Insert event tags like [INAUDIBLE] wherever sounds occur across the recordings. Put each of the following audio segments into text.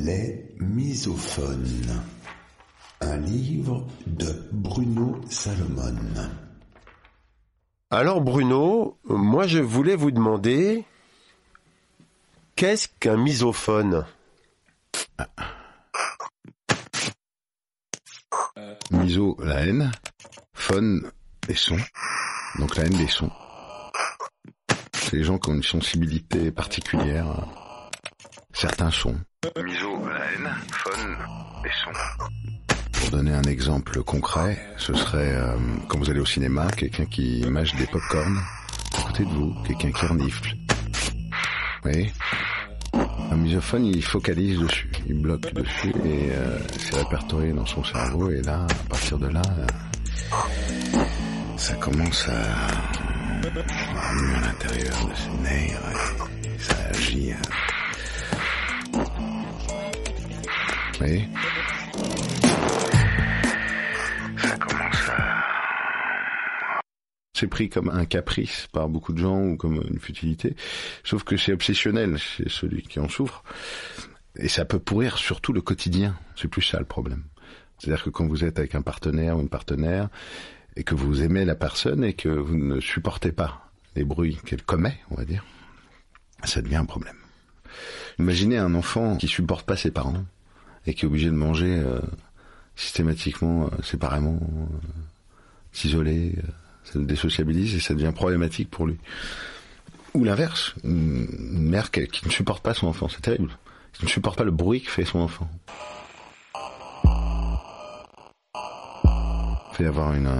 Les misophones. Un livre de Bruno Salomon. Alors Bruno, moi je voulais vous demander, qu'est-ce qu'un misophone? Miso, la haine. Phone, les sons. Donc la haine des sons. C'est les gens qui ont une sensibilité particulière à certains sons. Miso, la haine. Phone, les sons. Pour donner un exemple concret, ce serait euh, quand vous allez au cinéma, quelqu'un qui mâche des pop-corn à côté de vous, quelqu'un qui renifle. Voyez? Un misophone, il focalise dessus, il bloque dessus et euh, c'est répertorié dans son cerveau. Et là, à partir de là, euh, ça commence à, à à l'intérieur de ses nerfs et ça agit. Vous voyez Ça commence à... C'est pris comme un caprice par beaucoup de gens ou comme une futilité, sauf que c'est obsessionnel chez celui qui en souffre. Et ça peut pourrir surtout le quotidien. C'est plus ça le problème. C'est-à-dire que quand vous êtes avec un partenaire ou une partenaire et que vous aimez la personne et que vous ne supportez pas les bruits qu'elle commet, on va dire, ça devient un problème. Imaginez un enfant qui supporte pas ses parents et qui est obligé de manger euh, systématiquement euh, séparément, euh, s'isoler, ça le désociabilise et ça devient problématique pour lui. Ou l'inverse, une mère qui, ne supporte pas son enfant, c'est terrible. Qui ne supporte pas le bruit que fait son enfant. Peut y avoir une,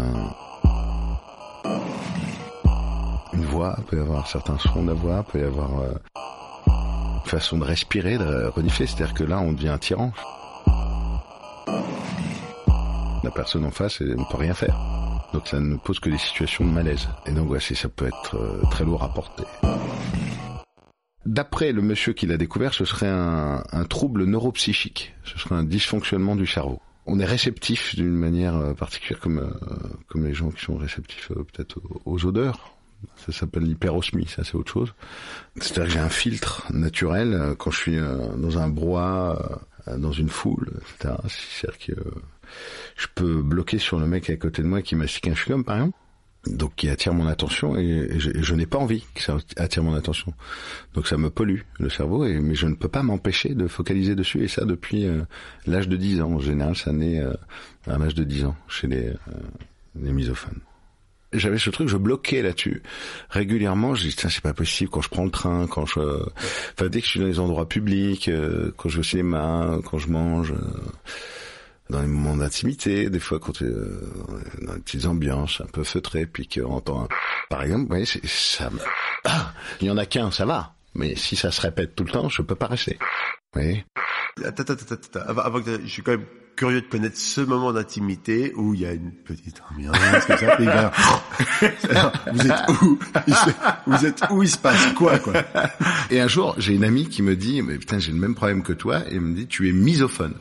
une voix, peut y avoir certains sons de la voix, peut y avoir une façon de respirer, de renifler. C'est-à-dire que là, on devient un tyran. La personne en face, ne peut rien faire. Donc ça ne pose que des situations de malaise. Et donc voici, ça peut être euh, très lourd à porter. D'après le monsieur qui l'a découvert, ce serait un, trouble neuropsychique. Ce serait un dysfonctionnement du cerveau. On est réceptif d'une manière euh, particulière, comme euh, comme les gens qui sont réceptifs peut-être aux, odeurs. Ça s'appelle l'hyperosmie, ça c'est autre chose. C'est-à-dire que j'ai un filtre naturel quand je suis dans un brouhaha, dans une foule, etc. C'est-à-dire que euh, je peux bloquer sur le mec à côté de moi qui mastique un chewing-gum, par exemple. Donc qui attire mon attention et, et je, et je n'ai pas envie que ça attire mon attention. Donc ça me pollue le cerveau, et, mais je ne peux pas m'empêcher de focaliser dessus et ça depuis euh, l'âge de 10 ans. En général, ça naît euh, à l'âge de 10 ans chez les, euh, les misophones. J'avais ce truc, je bloquais là-dessus. Régulièrement, je dis, tiens, c'est pas possible quand je prends le train, quand je... Enfin, dès que je suis dans les endroits publics, euh, quand je vais au cinéma, quand je mange... euh, dans les moments d'intimité, des fois quand euh, dans des petites ambiances un peu feutrées, puis qu'on entend un... Par exemple, vous voyez, ça. Ah, il y en a qu'un, ça va. Mais si ça se répète tout le temps, je peux pas rester. Vous voyez? Attends, attends, attends, avant que je suis quand même curieux de connaître ce moment d'intimité où il y a une petite ambiance comme ça. et ben, [LAUGHS] vous êtes où? Vous êtes où? Il se passe quoi, quoi? Et un jour, j'ai une amie qui me dit, mais putain, j'ai le même problème que toi, et elle me dit, tu es misophone.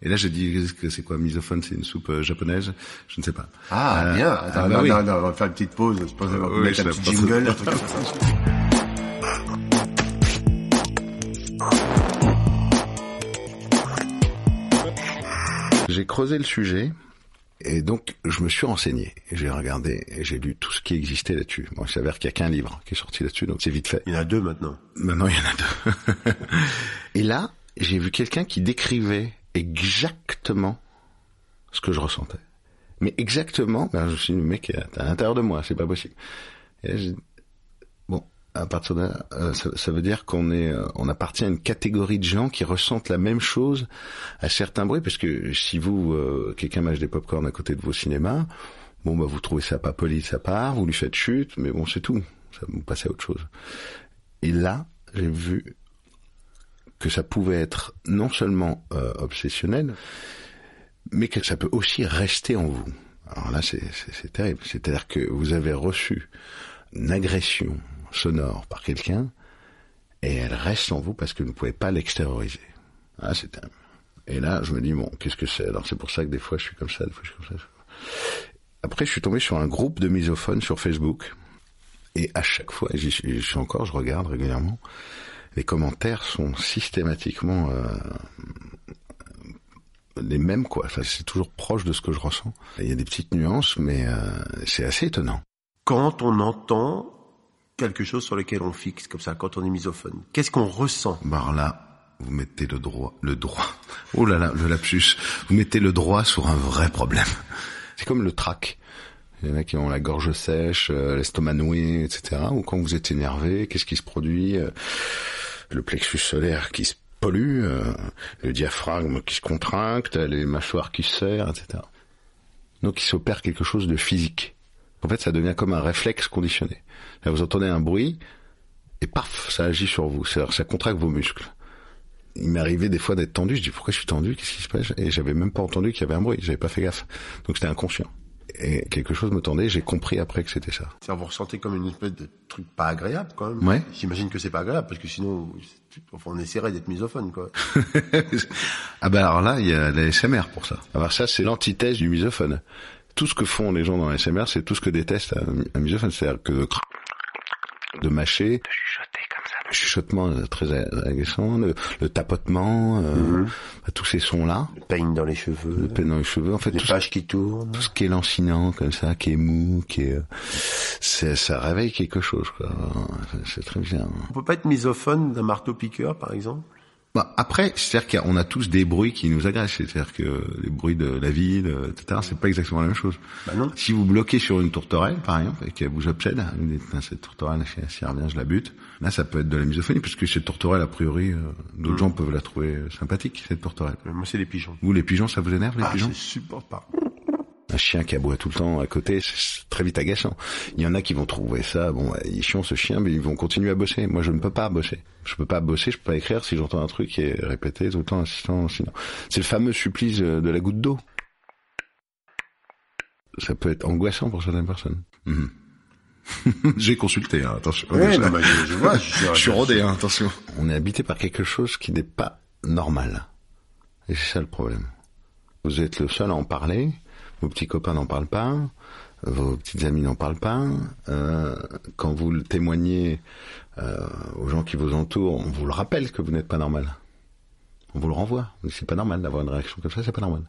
Et là, je dis, que c'est quoi misophone? C'est une soupe euh, japonaise? Je ne sais pas. Ah, Euh, bien. ah, Attends, bah non, oui. non, non, on va faire une petite pause. Je pense qu'on va Oui, mettre un petit jingle, un truc comme ça. J'ai creusé le sujet et donc je me suis renseigné. J'ai regardé et j'ai lu tout ce qui existait là-dessus. Bon, il s'avère qu'il y a qu'un livre qui est sorti là-dessus, donc c'est vite fait. Il y en a deux maintenant. Maintenant, il y en a deux. [LAUGHS] et là, j'ai vu quelqu'un qui décrivait exactement ce que je ressentais. Mais exactement, ben, je me suis dit, mec à l'intérieur de moi, c'est pas possible. Et là, partir de euh, ça, ça veut dire qu'on est, euh, on appartient à une catégorie de gens qui ressentent la même chose à certains bruits, parce que si vous, euh, quelqu'un mâche des pop-corn à côté de vos cinémas, bon, bah, vous trouvez ça pas poli sa part, vous lui faites chute, mais bon, c'est tout. Ça vous passez à autre chose. Et là, j'ai vu que ça pouvait être non seulement obsessionnel, mais que ça peut aussi rester en vous. Alors là, c'est terrible. C'est-à-dire que vous avez reçu une agression sonore par quelqu'un, et elle reste en vous parce que vous ne pouvez pas l'extérioriser. Ah, c'est terrible. Et là, je me dis, bon, qu'est-ce que c'est? Alors c'est pour ça que des fois je suis comme ça, des fois je suis comme ça. Après, je suis tombé sur un groupe de misophones sur Facebook. Et à chaque fois, j'y suis, encore, je regarde régulièrement. les commentaires sont systématiquement euh, les mêmes quoi. C'est toujours proche de ce que je ressens. Il y a des petites nuances, mais euh, c'est assez étonnant. Quand on entend quelque chose sur lequel on fixe comme ça, quand on est misophone, qu'est-ce qu'on ressent? Bah là, vous mettez le droit, le droit. Oh là là, le lapsus. Vous mettez le droit sur un vrai problème. C'est comme le trac. Il y en a qui ont la gorge sèche, euh, l'estomac noué, etc. Ou quand vous êtes énervé, qu'est-ce qui se produit euh, Le plexus solaire qui se pollue, euh, le diaphragme qui se contracte, les mâchoires qui se serrent, etc. Donc il s'opère quelque chose de physique. En fait, ça devient comme un réflexe conditionné. Là, vous entendez un bruit, et paf, ça agit sur vous. C'est-à-dire, ça contracte vos muscles. Il m'est arrivé des fois d'être tendu. Je dis pourquoi je suis tendu? Qu'est-ce qui se passe? Et j'avais même pas entendu qu'il y avait un bruit. J'avais pas fait gaffe. Donc c'était inconscient. Et quelque chose me tendait. J'ai compris après que c'était ça. C'est-à-dire, vous ressentez comme une espèce de truc pas agréable quand même. Ouais. J'imagine que c'est pas agréable parce que sinon, enfin, on essaierait d'être misophone quoi. [LAUGHS] ah ben alors là, il y a la SMR pour ça. Alors ça, c'est l'antithèse du misophone. Tout ce que font les gens dans la SMR, c'est tout ce que déteste un, un misophone. C'est-à-dire que de, de mâcher, de chuchoter comme ça, le chuchotement euh, très agaçant, le, le tapotement, euh, bah, tous ces sons-là, Le peigne dans les cheveux, le peine dans les cheveux, en fait, les tout, pages qui tournent. tout ce qui est lancinant comme ça, qui est mou, qui est, euh, ça réveille quelque chose. quoi. C'est très bien. On peut pas être misophone d'un marteau piqueur par exemple? Bah, après, c'est-à-dire qu'on a tous des bruits qui nous agressent. C'est-à-dire que les bruits de la ville, euh, etc., c'est pas exactement la même chose. Bah non. Si vous bloquez sur une tourterelle, par exemple, et qu'elle vous obsède, vous dites, Putain, cette tourterelle, si elle revient, je la bute. Là, ça peut être de la misophonie, parce que cette tourterelle, a priori, euh, d'autres Mm. gens peuvent la trouver euh, sympathique, cette tourterelle. Moi c'est les pigeons. Vous, les pigeons, ça vous énerve, les Ah, pigeons? je supporte pas. Un chien qui aboie tout le temps à côté, c'est très vite agaçant. Il y en a qui vont trouver ça, bon, il est chiant ce chien, mais ils vont continuer à bosser. Moi, je ne peux pas bosser. Je peux pas bosser, je peux pas écrire si j'entends un truc qui est répété tout le temps, insistant, sinon. C'est le fameux supplice euh, de la goutte d'eau. Ça peut être angoissant pour certaines personnes. Mhm. [LAUGHS] J'ai consulté, hein, attention. Je, je, je vois. Je, [LAUGHS] je suis rodé, hein, attention. On est habité par quelque chose qui n'est pas normal. Et c'est ça le problème. Vous êtes le seul à en parler, vos petits copains n'en parlent pas, vos petites amies n'en parlent pas. euh, quand vous le témoignez euh, aux gens qui vous entourent, on vous le rappelle que vous n'êtes pas normal. On vous le renvoie. C'est pas normal d'avoir une réaction comme ça, c'est pas normal.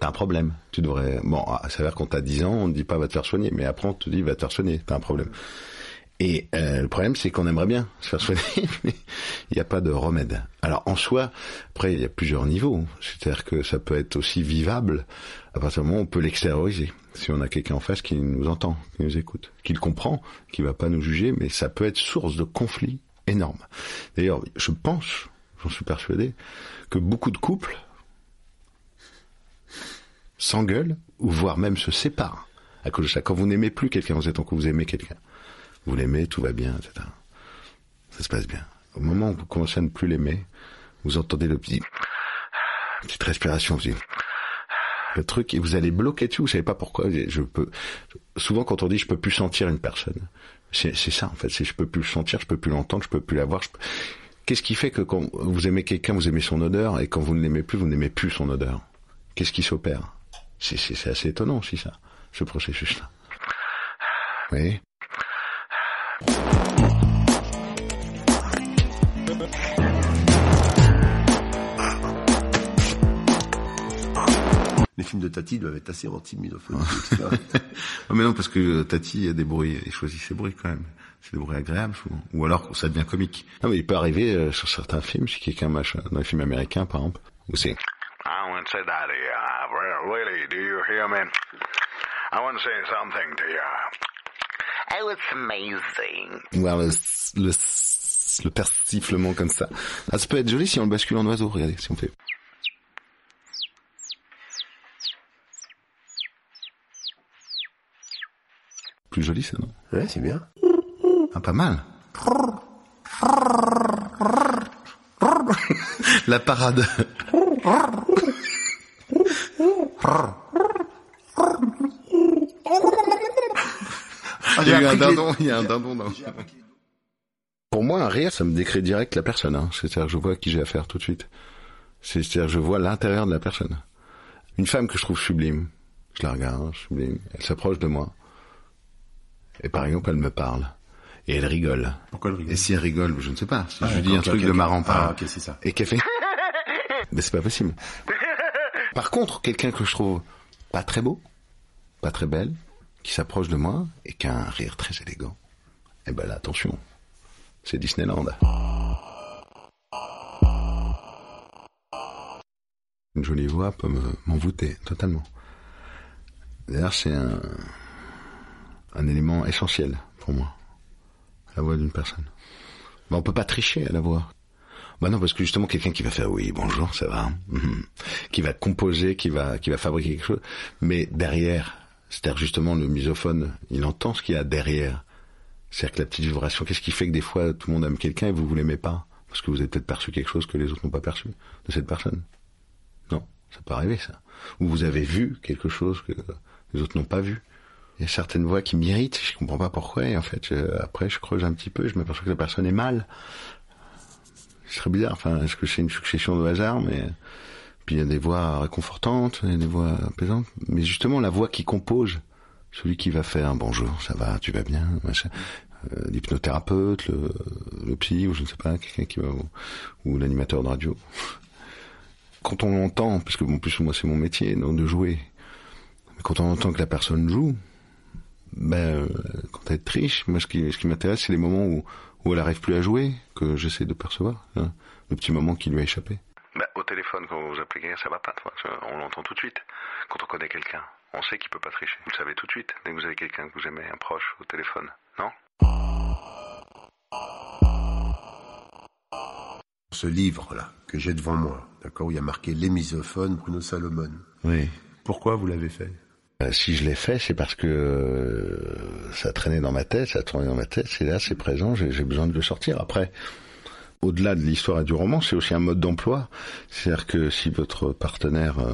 T'as un problème. Tu devrais. Bon, ça s'avère quand t'as 10 ans, on ne dit pas va te faire soigner, mais après on te dit va te faire soigner. T'as un problème. Et euh, le problème, c'est qu'on aimerait bien se faire soigner, [LAUGHS] mais il n'y a pas de remède. Alors en soi, après, il y a plusieurs niveaux. C'est-à-dire que ça peut être aussi vivable à partir du moment où on peut l'extérioriser. Si on a quelqu'un en face qui nous entend, qui nous écoute, qui le comprend, qui va pas nous juger, mais ça peut être source de conflits énormes. D'ailleurs, je pense, j'en suis persuadé, que beaucoup de couples s'engueulent ou voire même se séparent à cause de ça. Quand vous n'aimez plus quelqu'un, vous êtes en couple, vous aimez quelqu'un vous l'aimez, tout va bien, etc. Ça se passe bien. Au moment où vous commencez à ne plus l'aimer, vous entendez le petit, petite respiration, vous dites, le truc, et vous allez bloquer dessus, vous savez pas pourquoi, je peux, souvent quand on dit je peux plus sentir une personne, c'est, ça, en fait, c'est je peux plus le sentir, je peux plus l'entendre, je peux plus la voir, peux- Qu'est-ce qui fait que quand vous aimez quelqu'un, vous aimez son odeur, et quand vous ne l'aimez plus, vous n'aimez plus son odeur? Qu'est-ce qui s'opère? C'est, assez étonnant aussi, ça, ce processus-là. Vous films de Tati doivent être assez anti-misophones. Ah, [LAUGHS] mais non, parce que Tati, il y a des bruits, il choisit ses bruits quand même. C'est des bruits agréables souvent. Ou alors ça devient comique. Non, mais il peut arriver euh, sur certains films, si quelqu'un machin, dans les films américains par exemple, où c'est I want to say that, uh, really, do you hear me? I want to say something to you. Oh, it's amazing. ou alors le, le, le persiflement comme ça. Ah, ça peut être joli si on le bascule en oiseau, regardez, si on fait. Plus joli ça, non ouais, c'est bien. Ah, pas mal. La parade. Il y a eu un dindon, il y a un dindon dans Pour moi, un rire, ça me décrit direct la personne. Hein. C'est-à-dire que je vois à qui j'ai affaire tout de suite. C'est- C'est-à-dire que je vois l'intérieur de la personne. Une femme que je trouve sublime, je la regarde, sublime, elle s'approche de moi. Et par exemple, elle me parle. et elle rigole. Pourquoi le rigole Et si elle rigole, je ne sais pas. Si Ah, je lui dis un truc de marrant par Ah, c'est ça. et qu'elle fait [LAUGHS] mais c'est pas possible. Par contre, quelqu'un que je trouve pas très beau, pas très belle, qui s'approche de moi et qui a un rire très élégant. Eh ben là, attention, c'est Disneyland. Une jolie voix peut me- m'envoûter totalement. D'ailleurs, c'est un, un élément essentiel pour moi, la voix d'une personne. Mais on peut pas tricher à la voix. Bah non, parce que justement, quelqu'un qui va faire oui, bonjour, ça va, mhm, qui va composer, qui va, qui va fabriquer quelque chose, mais derrière, c'est-à-dire justement le misophone, il entend ce qu'il y a derrière. C'est-à-dire que la petite vibration, qu'est-ce qui fait que des fois tout le monde aime quelqu'un et vous vous l'aimez pas? Parce que vous avez peut-être perçu quelque chose que les autres n'ont pas perçu de cette personne. Non, ça peut arriver ça. Ou vous avez vu quelque chose que les autres n'ont pas vu. Il y a certaines voix qui m'irritent, je comprends pas pourquoi, et en fait, après je creuse un petit peu, je m'aperçois que la personne est mal. Ce serait bizarre, enfin, est-ce que c'est une succession de hasard, mais... Puis il y a des voix réconfortantes, il y a des voix apaisantes, mais justement la voix qui compose, celui qui va faire bonjour, ça va, tu vas bien, euh, l'hypnothérapeute, le, le psy, ou je ne sais pas, quelqu'un qui va, ou, l'animateur de radio. Quand on l'entend, parce que en plus moi c'est mon métier, donc de jouer, mais quand on entend que la personne joue, ben, euh, quand elle triche, moi ce qui, ce qui m'intéresse c'est les moments où, où elle arrive plus à jouer, que j'essaie de percevoir, hein, le petit moment qui lui a échappé. Bah, au téléphone, quand vous appelez quelqu'un, ça va pas. On l'entend tout de suite. Quand on connaît quelqu'un, on sait qu'il peut pas tricher. Vous le savez tout de suite. Dès que vous avez quelqu'un que vous aimez, un proche au téléphone, non? Ce livre-là, que j'ai devant moi, d'accord, où il y a marqué Les misophones, Bruno Salomon. Oui. Pourquoi vous l'avez fait? Si je l'ai fait, c'est parce que euh, ça traînait dans ma tête, ça tournait dans ma tête, c'est là, c'est présent, j'ai besoin de le sortir. Après, au-delà de l'histoire et du roman, c'est aussi un mode d'emploi. C'est-à-dire que si votre partenaire euh,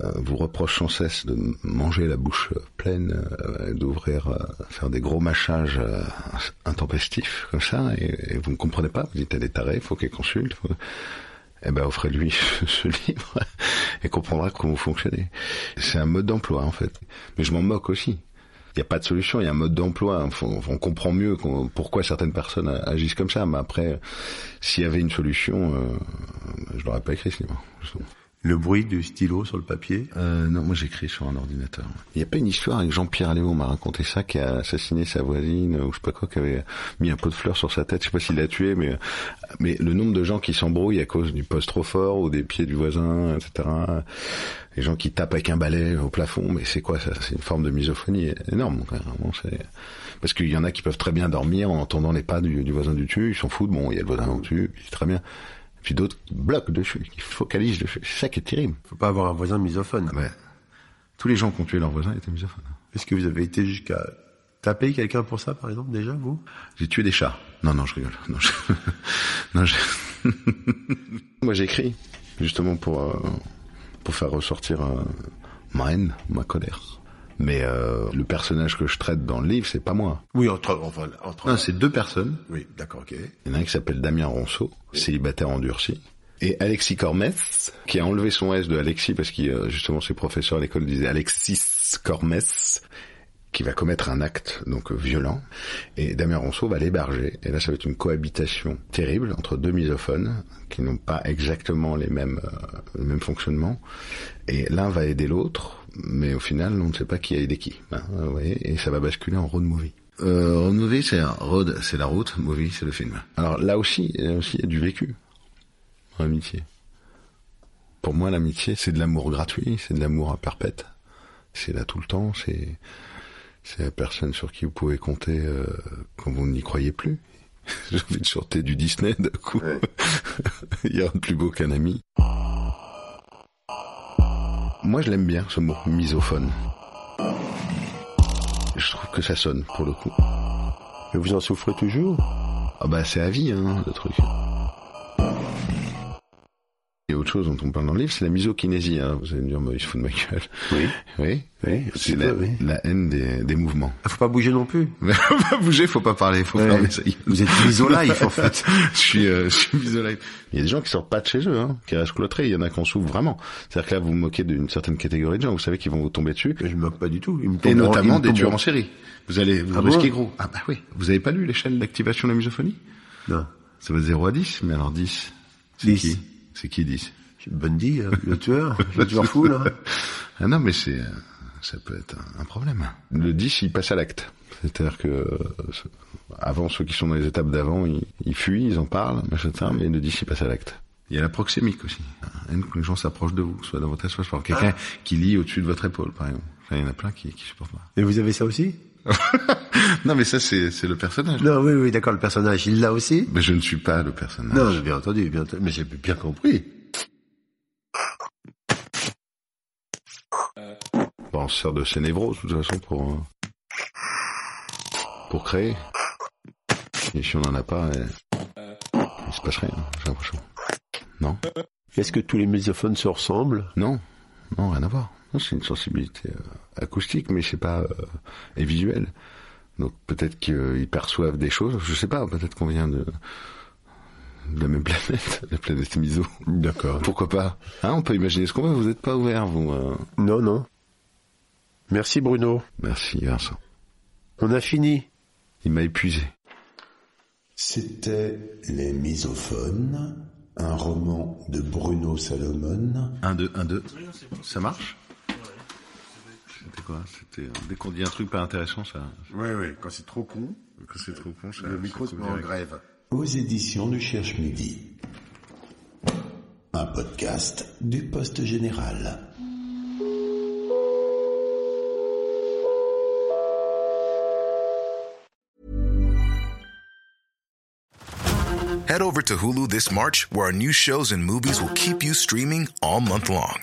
euh, vous reproche sans cesse de manger la bouche euh, pleine, euh, d'ouvrir, euh, faire des gros mâchages euh, intempestifs comme ça, et, vous ne comprenez pas, vous dites elle est tarée, faut qu'elle consulte. Eh ben offrez-lui [LAUGHS] ce livre et comprendra comment vous fonctionnez. C'est un mode d'emploi en fait. Mais je m'en moque aussi. Il n'y a pas de solution, il y a un mode d'emploi. On, comprend mieux pourquoi certaines personnes agissent comme ça. Mais après, s'il y avait une solution, euh, je l'aurais pas écrit ce livre. Le bruit du stylo sur le papier? Euh, non, moi j'écris sur un ordinateur. Il n'y a pas une histoire avec Jean-Pierre Léo, on m'a raconté ça, qui a assassiné sa voisine, ou je sais pas quoi, qui avait mis un pot de fleurs sur sa tête, je sais pas s'il l'a tué, mais, mais le nombre de gens qui s'embrouillent à cause du poste trop fort, ou des pieds du voisin, etc. Les gens qui tapent avec un balai au plafond, mais c'est quoi ça? C'est une forme de misophonie énorme. Vraiment. Parce qu'il y en a qui peuvent très bien dormir en entendant les pas du, du voisin du dessus, ils s'en foutent, bon, il y a le voisin au-dessus, puis c'est très bien. Puis d'autres qui bloquent dessus, qui focalisent dessus. C'est ça qui est terrible. Faut pas avoir un voisin misophone. Ah ben, tous les gens qui ont tué leurs voisins étaient misophones. Est-ce que vous avez été jusqu'à taper quelqu'un pour ça, par exemple, déjà, vous? J'ai tué des chats. Non, non, je rigole. Non, je... [LAUGHS] non, je... [LAUGHS] Moi, j'écris justement pour euh, pour faire ressortir euh, ma haine, ma colère. Mais euh, le personnage que je traite dans le livre, c'est pas moi. Oui, entre... Enfin, entre... Non, c'est deux personnes. Oui, d'accord, ok. Il y en a un qui s'appelle Damien Ronceau, célibataire endurci. Et Alexis Cormès, qui a enlevé son S de Alexis parce que euh, justement ses professeurs à l'école disaient Alexis Cormès, qui va commettre un acte donc violent. Et Damien Ronceau va l'héberger. Et là, ça va être une cohabitation terrible entre deux misophones qui n'ont pas exactement les mêmes euh, le même fonctionnement. Et l'un va aider l'autre, mais au final, on ne sait pas qui a aidé qui. hein, vous voyez, et ça va basculer en road movie. Euh, road movie, c'est road, c'est la route, movie, c'est le film. Alors là aussi, là aussi, il y a du vécu dans l'amitié. Pour moi, l'amitié, c'est de l'amour gratuit, c'est de l'amour à perpète. C'est là tout le temps, c'est c'est la personne sur qui vous pouvez compter euh, quand vous n'y croyez plus. [LAUGHS] J'ai envie de sortir du Disney d'un coup. [LAUGHS] il y a rien de plus beau qu'un ami. Moi, je l'aime bien ce mot, misophone. Je trouve que ça sonne pour le coup. Et vous en souffrez toujours? Ah bah c'est à vie, hein, le truc. Et autre chose dont on parle dans le livre, c'est la misokinésie. Hein. Vous allez me dire, mais il se fout de ma gueule. Oui. Oui. Oui, C'est la, peu, oui. la haine des, des mouvements. Ah, faut pas bouger non plus. [LAUGHS] Faut pas bouger, faut pas parler, faut Ouais. fermer. Vous êtes iso-life, en fait. [LAUGHS] je suis, euh, je suis isolé. Il y a des gens qui sortent pas de chez eux, hein, qui restent cloîtrés. Il y en a qui en souffrent vraiment. C'est-à-dire que là, vous vous moquez d'une certaine catégorie de gens. Vous savez qu'ils vont vous tomber dessus. Je me moque pas du tout. Ils me Et notamment me des tueurs en série. Vous allez, vous Ah risquez bon gros. Ah bah oui. Vous avez pas lu l'échelle d'activation de la misophonie? Non. Ça va de 0 à 10, mais alors 10. C'est 10. qui? C'est qui 10 Bundy, euh, le tueur, [LAUGHS] le tueur fou, là. Ah non, mais c'est, euh, ça peut être un, problème. Le 10, il passe à l'acte. C'est-à-dire que euh, avant, ceux qui sont dans les étapes d'avant, ils, ils fuient, ils en parlent, machin, ça, mais le 10, il passe à l'acte. Il y a la proxémique aussi. Haine que les gens s'approchent de vous, soit dans votre espace, par quelqu'un qui lit au-dessus de votre épaule, par exemple. Il y en a plein qui, qui supportent pas. Et vous avez ça aussi? [LAUGHS] Non, mais ça, c'est, c'est le personnage. Non, oui, oui, d'accord, le personnage, il l'a aussi Mais je ne suis pas le personnage. Non, j'ai bien entendu, bien entendu, mais j'ai bien compris. Bon, on se sert de névroses, de toute façon, pour, euh, pour créer. Et si on n'en a pas, eh, il se passe rien, j'ai l'impression. Non? Est-ce que tous les misophones se ressemblent? Non, non, rien à voir. C'est une sensibilité euh, acoustique, mais c'est pas euh, et visuelle. Donc peut-être qu'ils perçoivent des choses. Je sais pas. Peut-être qu'on vient de de la même planète, [LAUGHS] la planète miso. D'accord. Pourquoi pas? Hein, On peut imaginer ce qu'on veut. Vous n'êtes pas ouvert, vous. euh. Non, non. Merci Bruno. Merci, Vincent. On a fini. Il m'a épuisé. C'était Les Misophones, un roman de Bruno Salomon, 1, 2, 1, 2. Ça marche? C'était quoi C'était dès qu'on dit un truc pas intéressant, ça. Oui, oui, quand c'est trop con, Quand c'est trop con, ça. le micro se met en grève. aux éditions du Cherche Midi. Un podcast du Poste Général. Head over to Hulu this March, where our new shows and movies will keep you streaming all month long.